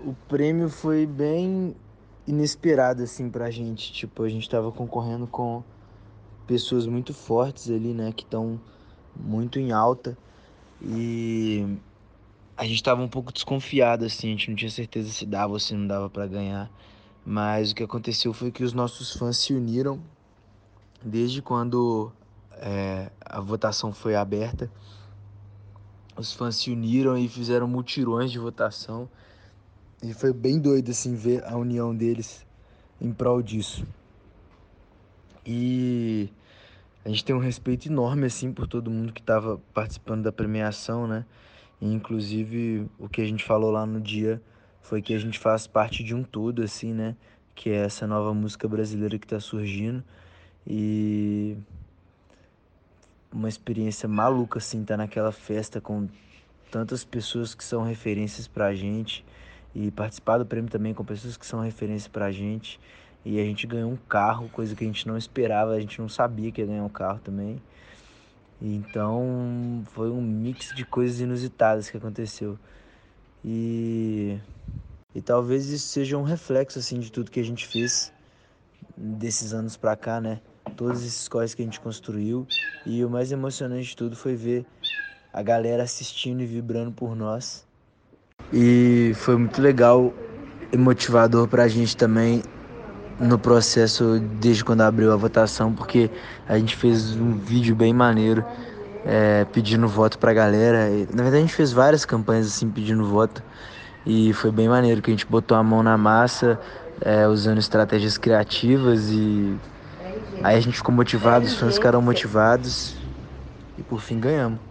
o prêmio foi bem inesperado assim pra gente. Tipo, a gente tava concorrendo com pessoas muito fortes ali, né, que estão muito em alta e a gente tava um pouco desconfiado assim, a gente não tinha certeza se dava ou se não dava para ganhar. Mas o que aconteceu foi que os nossos fãs se uniram desde quando é, a votação foi aberta. Os fãs se uniram e fizeram mutirões de votação. E foi bem doido assim ver a união deles em prol disso. E a gente tem um respeito enorme assim por todo mundo que estava participando da premiação, né? E, inclusive o que a gente falou lá no dia foi que a gente faz parte de um todo assim, né? Que é essa nova música brasileira que está surgindo e uma experiência maluca assim, tá naquela festa com tantas pessoas que são referências pra gente e participar do prêmio também com pessoas que são referência pra gente. E a gente ganhou um carro, coisa que a gente não esperava, a gente não sabia que ia ganhar um carro também. Então foi um mix de coisas inusitadas que aconteceu. E, e talvez isso seja um reflexo assim de tudo que a gente fez desses anos pra cá, né? Todos esses corres que a gente construiu. E o mais emocionante de tudo foi ver a galera assistindo e vibrando por nós. E foi muito legal e motivador pra gente também no processo desde quando abriu a votação, porque a gente fez um vídeo bem maneiro é, pedindo voto pra galera. Na verdade a gente fez várias campanhas assim pedindo voto e foi bem maneiro que a gente botou a mão na massa, é, usando estratégias criativas e aí a gente ficou motivado, os fãs ficaram motivados e por fim ganhamos.